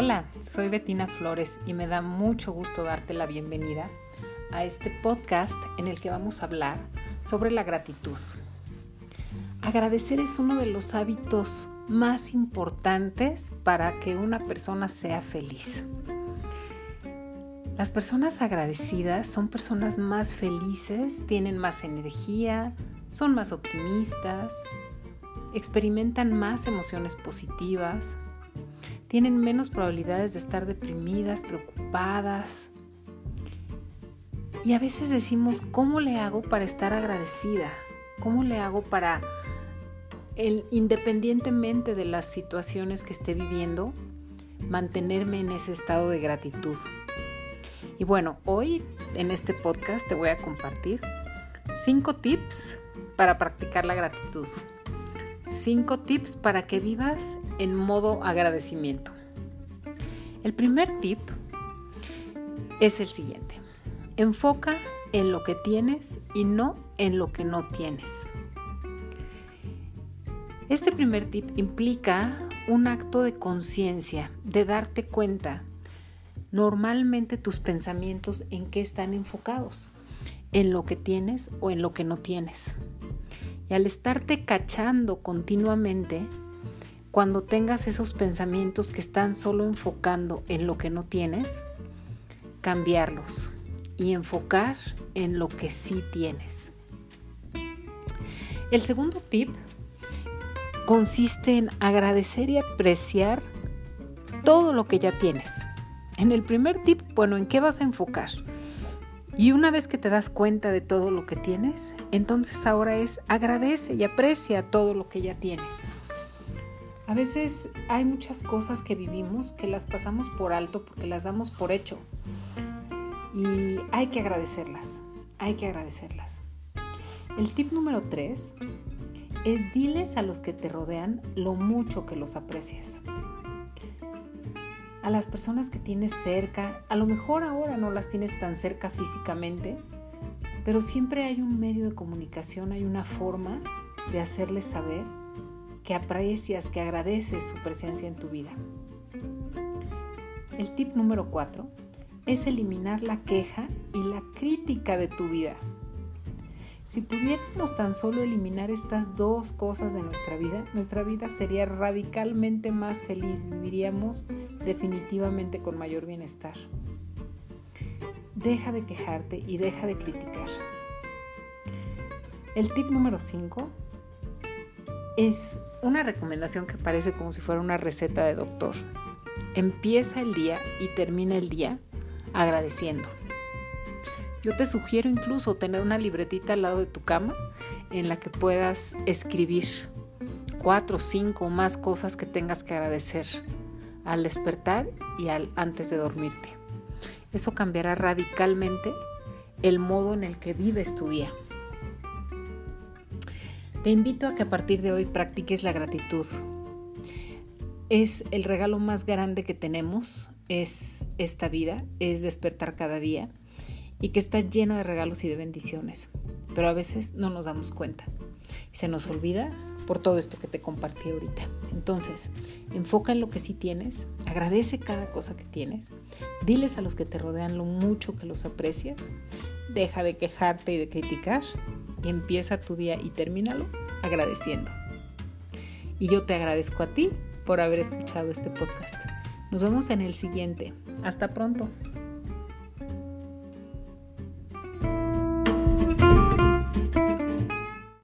Hola, soy Betina Flores y me da mucho gusto darte la bienvenida a este podcast en el que vamos a hablar sobre la gratitud. Agradecer es uno de los hábitos más importantes para que una persona sea feliz. Las personas agradecidas son personas más felices, tienen más energía, son más optimistas, experimentan más emociones positivas, tienen menos probabilidades de estar deprimidas, preocupadas. Y a veces decimos, ¿cómo le hago para estar agradecida? ¿Cómo le hago para, independientemente de las situaciones que esté viviendo, mantenerme en ese estado de gratitud? Y bueno, hoy en este podcast te voy a compartir cinco tips para practicar la gratitud. Cinco tips para que vivas en modo agradecimiento. El primer tip es el siguiente. Enfoca en lo que tienes y no en lo que no tienes. Este primer tip implica un acto de conciencia, de darte cuenta normalmente tus pensamientos en qué están enfocados, en lo que tienes o en lo que no tienes. Y al estarte cachando continuamente, cuando tengas esos pensamientos que están solo enfocando en lo que no tienes, cambiarlos y enfocar en lo que sí tienes. El segundo tip consiste en agradecer y apreciar todo lo que ya tienes. En el primer tip, bueno, ¿en qué vas a enfocar? Y una vez que te das cuenta de todo lo que tienes, entonces ahora es agradece y aprecia todo lo que ya tienes. A veces hay muchas cosas que vivimos que las pasamos por alto porque las damos por hecho. Y hay que agradecerlas, hay que agradecerlas. El tip número tres es diles a los que te rodean lo mucho que los aprecias a las personas que tienes cerca, a lo mejor ahora no las tienes tan cerca físicamente, pero siempre hay un medio de comunicación, hay una forma de hacerles saber que aprecias, que agradeces su presencia en tu vida. El tip número cuatro es eliminar la queja y la crítica de tu vida. Si pudiéramos tan solo eliminar estas dos cosas de nuestra vida, nuestra vida sería radicalmente más feliz, viviríamos definitivamente con mayor bienestar. Deja de quejarte y deja de criticar. El tip número 5 es una recomendación que parece como si fuera una receta de doctor. Empieza el día y termina el día agradeciendo. Yo te sugiero incluso tener una libretita al lado de tu cama en la que puedas escribir cuatro, cinco o más cosas que tengas que agradecer al despertar y al antes de dormirte. Eso cambiará radicalmente el modo en el que vives tu día. Te invito a que a partir de hoy practiques la gratitud. Es el regalo más grande que tenemos, es esta vida, es despertar cada día y que está llena de regalos y de bendiciones, pero a veces no nos damos cuenta. Se nos olvida por todo esto que te compartí ahorita. Entonces, enfoca en lo que sí tienes, agradece cada cosa que tienes, diles a los que te rodean lo mucho que los aprecias, deja de quejarte y de criticar y empieza tu día y termínalo agradeciendo. Y yo te agradezco a ti por haber escuchado este podcast. Nos vemos en el siguiente. Hasta pronto.